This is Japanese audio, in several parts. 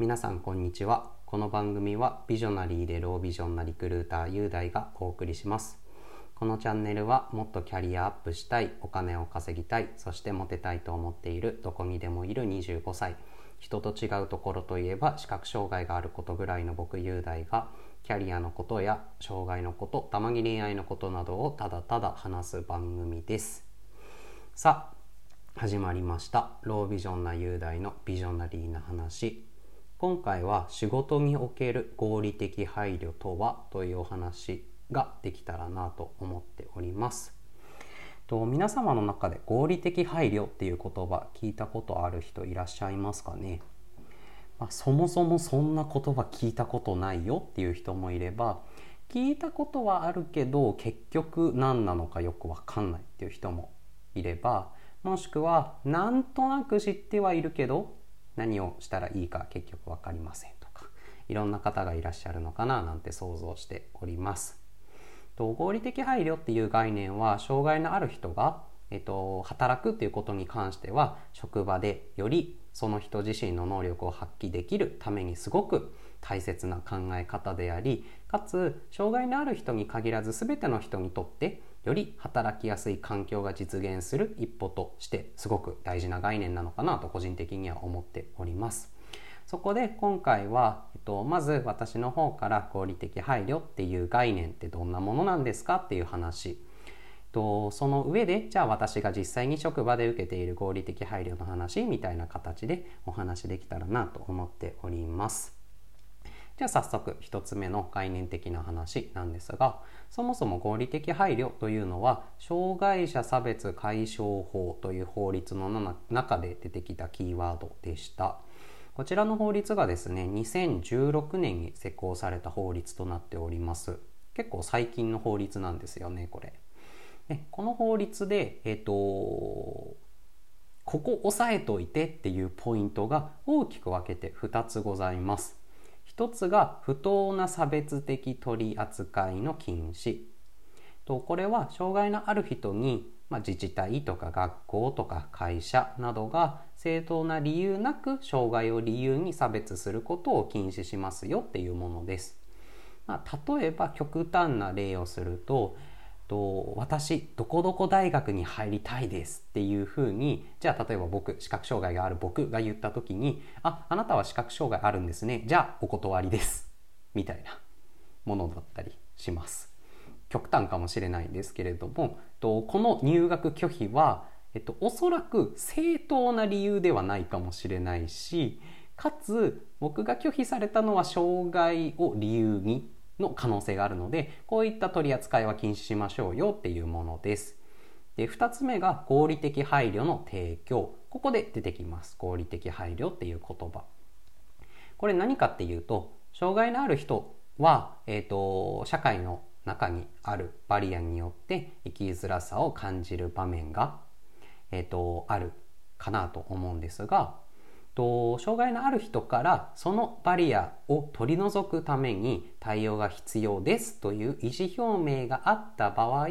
皆さんこんにちは。この番組はビジョナリーでロービジョンなリクルーター雄大がお送りします。このチャンネルはもっとキャリアアップしたいお金を稼ぎたいそしてモテたいと思っているどこにでもいる25歳。人と違うところといえば視覚障害があることぐらいの僕雄大がキャリアのことや障害のことたまに恋愛のことなどをただただ話す番組です。さあ始まりました。ロービジョンな雄大のビジョナリーな話。今回は仕事における合理的配慮とはというお話ができたらなと思っております。と皆様の中で合理的配慮っていう言葉聞いたことある人いらっしゃいますかね、まあ、そもそもそんな言葉聞いたことないよっていう人もいれば聞いたことはあるけど結局何なのかよくわかんないっていう人もいればもしくはなんとなく知ってはいるけど何をしたらいいか結局分かりませんとかいろんな方がいらっしゃるのかななんて想像しております。と合理的配慮っていう概念は障害のある人が、えっと、働くっていうことに関しては職場でよりその人自身の能力を発揮できるためにすごく大切な考え方でありかつ障害のある人に限らず全ての人にとってより働きやすい環境が実現する一歩としてすごく大事な概念なのかなと個人的には思っております。そこで今回は、えっと、まず私の方から合理的配慮っていう概念ってどんなものなんですかっていう話とその上でじゃあ私が実際に職場で受けている合理的配慮の話みたいな形でお話できたらなと思っております。じゃあ早速1つ目の概念的な話なんですがそもそも合理的配慮というのは障害者差別解消法という法律の中で出てきたキーワードでした。こちらの法律がですね2016年に施行された法律となっております。結構最近の法律なんですよねこれ。でこの法律でえっ、ー、とここ押さえといてっていうポイントが大きく分けて2つございます。一つが不当な差別的取り扱いの禁止とこれは障害のある人に、まあ、自治体とか学校とか会社などが正当な理由なく障害を理由に差別することを禁止しますよっていうものです。まあ、例えば極端な例をするとと私どこどこ大学に入りたいですっていうふうにじゃあ例えば僕視覚障害がある僕が言った時にああなたは視覚障害あるんですね。じゃあお断りです。みたいなものだったりします。極端かもしれないんですけれどもとこの入学拒否は、えっと、おそらく正当な理由ではないかもしれないしかつ僕が拒否されたのは障害を理由にの可能性があるのでこういった取り扱いは禁止しましょうよっていうものです。で2つ目が合理的配慮の提供。ここで出てきます。合理的配慮っていう言葉。これ何かっていうと障害のある人は、えーと、社会の中にある。バリアによって生きづらさを感じる場面が、えーとあるかなと思うんですがと障害のある人からそのバリアを取り除くために対応が必要ですという意思表明があった場合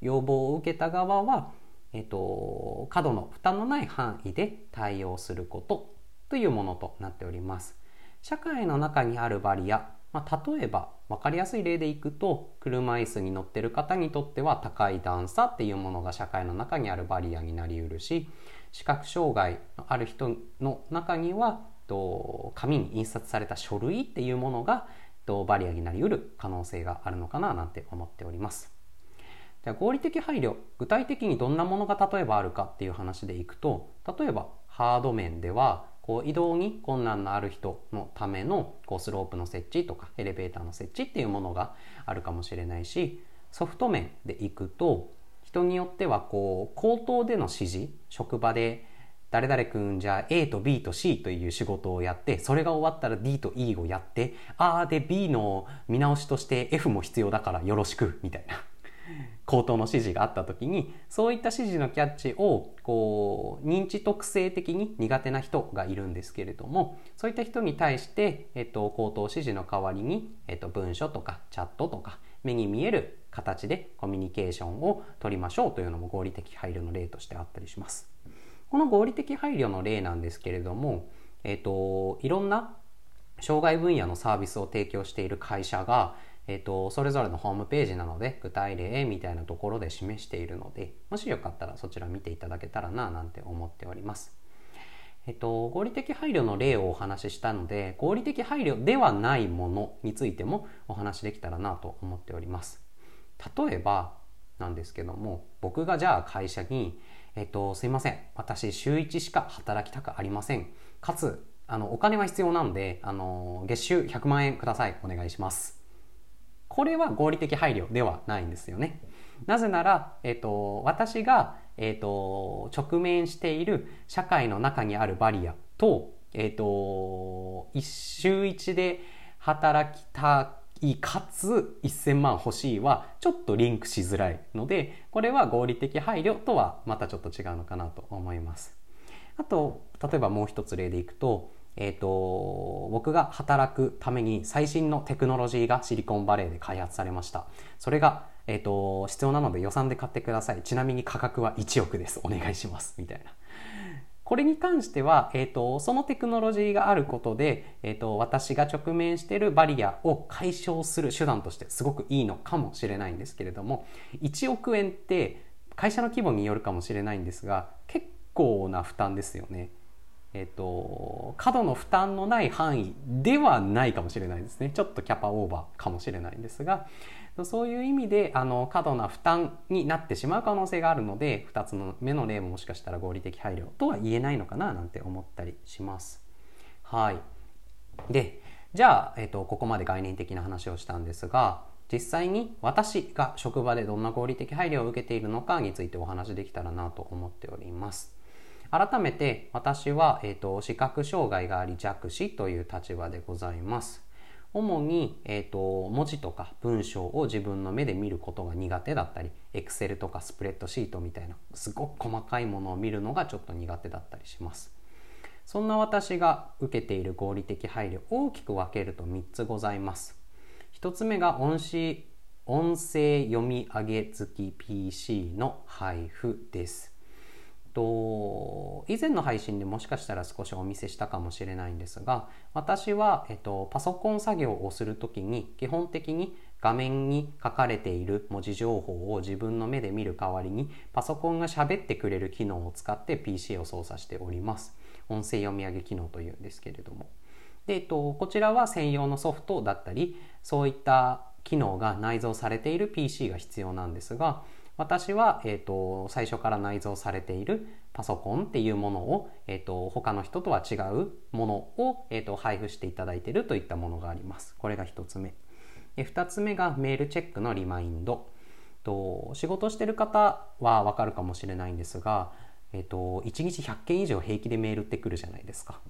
要望を受けた側は、えっと、過度の負担のない範囲で対応することというものとなっております。社会の中にあるバリア、まあ、例えば分かりやすい例でいくと車椅子に乗ってる方にとっては高い段差っていうものが社会の中にあるバリアになりうるし視覚障害のある人の中には紙に印刷された書類っていうものがバリアになりうる可能性があるのかななんて思っております。じゃあ合理的配慮具体的にどんなものが例えばあるかっていう話でいくと例えばハード面ではこう移動に困難のある人のためのこうスロープの設置とかエレベーターの設置っていうものがあるかもしれないしソフト面でいくと人によってはこう口頭での指示職場で誰々君じゃあ A と B と C という仕事をやってそれが終わったら D と E をやってああで B の見直しとして F も必要だからよろしくみたいな。口頭の指示があった時にそういった指示のキャッチをこう認知特性的に苦手な人がいるんですけれどもそういった人に対して、えっと、口頭指示の代わりに、えっと、文書とかチャットとか目に見える形でコミュニケーションを取りましょうというのも合理的配慮の例としてあったりします。この合理的配慮の例なんですけれども、えっ、と、いろんな障害分野のサービスを提供している会社が、えーと、それぞれのホームページなので具体例みたいなところで示しているのでもしよかったらそちら見ていただけたらななんて思っております。えっと、合理的配慮の例をお話ししたので合理的配慮ではないものについてもお話しできたらなと思っております。例えばなんですけども僕がじゃあ会社に、えっと、すいません私週1しか働きたくありませんかつあのお金は必要なんであの月収100万円くださいお願いしますこれは合理的配慮ではないんですよねなぜなら、えっと、私がえーと、直面している社会の中にあるバリアと,、えーと、一週一で働きたいかつ1000万欲しいはちょっとリンクしづらいのでこれは合理的配慮とはまたちょっと違うのかなと思います。あと例えばもう一つ例でいくとえーと、僕が働くために最新のテクノロジーがシリコンバレーで開発されました。それが、えーと、必要なので予算で買ってください。ちなみに価格は1億です。お願いします。みたいな。これに関しては、えーと、そのテクノロジーがあることで、えー、と私が直面しているバリアを解消する手段としてすごくいいのかもしれないんですけれども1億円って会社の規模によるかもしれないんですが結構な負担ですよね。えっと、過度の負担のない範囲ではないかもしれないですね。ちょっとキャパオーバーかもしれないんですが、そういう意味であの過度な負担になってしまう可能性があるので、2つの目の例ももしかしたら合理的配慮とは言えないのかななんて思ったりします。はい。で、じゃあ、えっと、ここまで概念的な話をしたんですが、実際に私が職場でどんな合理的配慮を受けているのかについてお話できたらなと思っております。改めて私は、えーと、視覚障害があり弱視という立場でございます。主に、えーと、文字とか文章を自分の目で見ることが苦手だったり Excel とかスプレッドシートみたいなすごく細かいものを見るのがちょっと苦手だったりします。そんな私が受けている合理的配慮大きく分けると3つございます。1つ目が音声音声読み上げ付き PC の配布です。と以前の配信でもしかしたら少しお見せしたかもしれないんですが私は、えっと、パソコン作業をする時に基本的に画面に書かれている文字情報を自分の目で見る代わりにパソコンが喋ってくれる機能を使って PC を操作しております。音声読み上げ機能というんですけれども。で、えっと、こちらは専用のソフトだったりそういった機能が内蔵されている PC が必要なんですが私は、えーと、最初から内蔵されているパソコンっていうものを、えーと、他の人とは違うものを、えーと、配布していただいているといったものがあります。これが1つ目。で2つ目がメールチェックのリマインド。と仕事してる方はわかるかもしれないんですが、えー、と1日100件以上平気でメールってくるじゃないですか。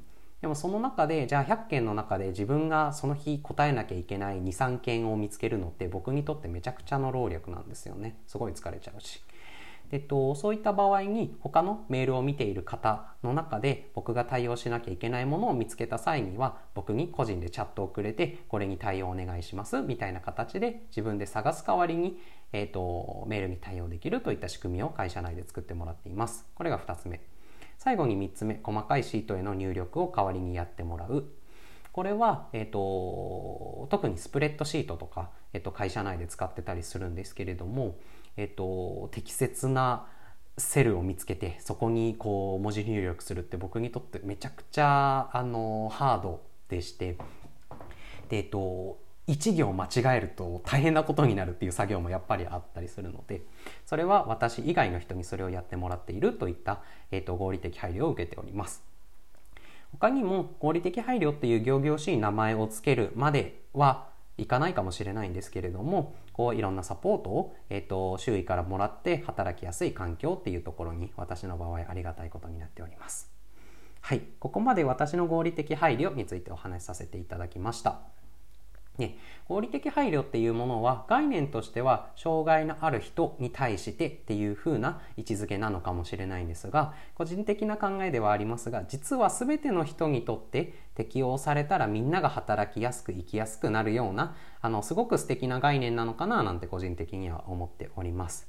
でもその中でじゃあ100件の中で自分がその日答えなきゃいけない23件を見つけるのって僕にとってめちゃくちゃの労力なんですよねすごい疲れちゃうし。えっと、そういった場合に他のメールを見ている方の中で僕が対応しなきゃいけないものを見つけた際には僕に個人でチャットをくれてこれに対応お願いしますみたいな形で自分で探す代わりに、えっと、メールに対応できるといった仕組みを会社内で作ってもらっています。これが2つ目。最後に3つ目細かいシートへの入力を代わりにやってもらうこれは、えーと、特にスプレッドシートとか、えーと、会社内で使ってたりするんですけれども、えーと、適切なセルを見つけてそこにこう文字入力するって僕にとってめちゃくちゃあのハードでして。で、えっと、1行間違えると大変なことになるっていう作業もやっぱりあったりするのでそれは私以外の人にそれをやってもらっているといった、えーと、合理的配慮を受けております。他にも合理的配慮っていう仰々しい名前を付けるまではいかないかもしれないんですけれどもこういろんなサポートを、えーと周囲からもらって働きやすい環境っていうところに私の場合ありがたいことになっておりますはい、ここまで私の合理的配慮についてお話しさせていただきました。ね、合理的配慮っていうものは概念としては障害のある人に対してっていう風な位置づけなのかもしれないんですが個人的な考えではありますが実は全ての人にとって適用されたらみんなが働きやすく生きやすくなるようなあのすごく素敵な概念なのかななんて個人的には思っております。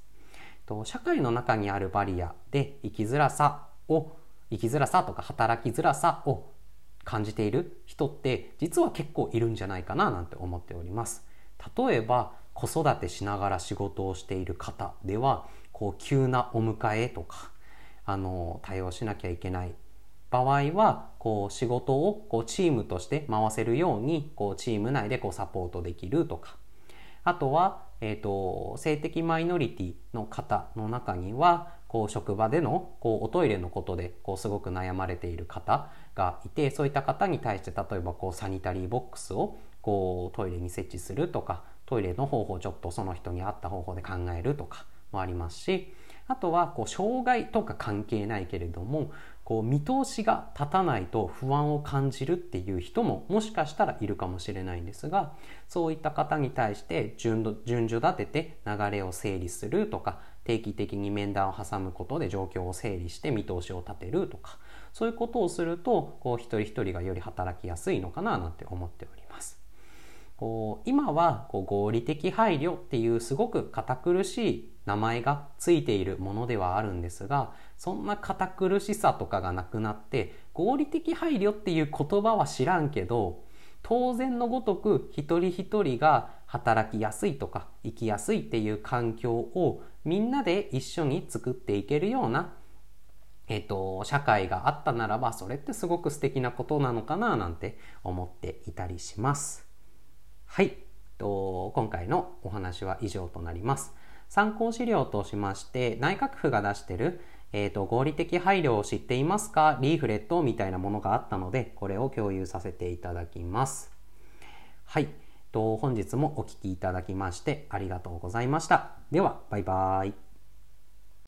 と社会の中にあるバリアで生きづらさを生きづらさとか働きづらさを感じている人って実は結構いるんじゃないかななんて思っております。例えば子育てしながら仕事をしている方ではこう急なお迎えとかあの対応しなきゃいけない。場合はこう仕事をこうチームとして回せるようにこうチーム内でこうサポートできるとか。あとは、えーと、性的マイノリティの方の中にはこう職場でのこうおトイレのことでこうすごく悩まれている方がいてそういった方に対して例えばこうサニタリーボックスをこうトイレに設置するとかトイレの方法をちょっとその人に合った方法で考えるとかもありますしあとはこう障害とか関係ないけれどもこう見通しが立たないと不安を感じるっていう人ももしかしたらいるかもしれないんですがそういった方に対して順序立てて流れを整理するとか定期的に面談を挟むことで状況を整理して見通しを立てるとかそういうことをするとこう一人一人がより働きやすいのかななんて思っております。こう今はこう合理的配慮っていうすごく堅苦しい名前がついているものではあるんですがそんな堅苦しさとかがなくなって合理的配慮っていう言葉は知らんけど当然のごとく一人一人が働きやすいとか生きやすいっていう環境をみんなで一緒に作っていけるようなえっ、と、社会があったならば、それってすごく素敵なことなのかななんて思っていたりします。はい。と今回のお話は以上となります。参考資料としまして、内閣府が出してる、えっ、ー、と、合理的配慮を知っていますかリーフレットみたいなものがあったので、これを共有させていただきます。はい。と本日もお聴きいただきましてありがとうございました。では、バイバーイ。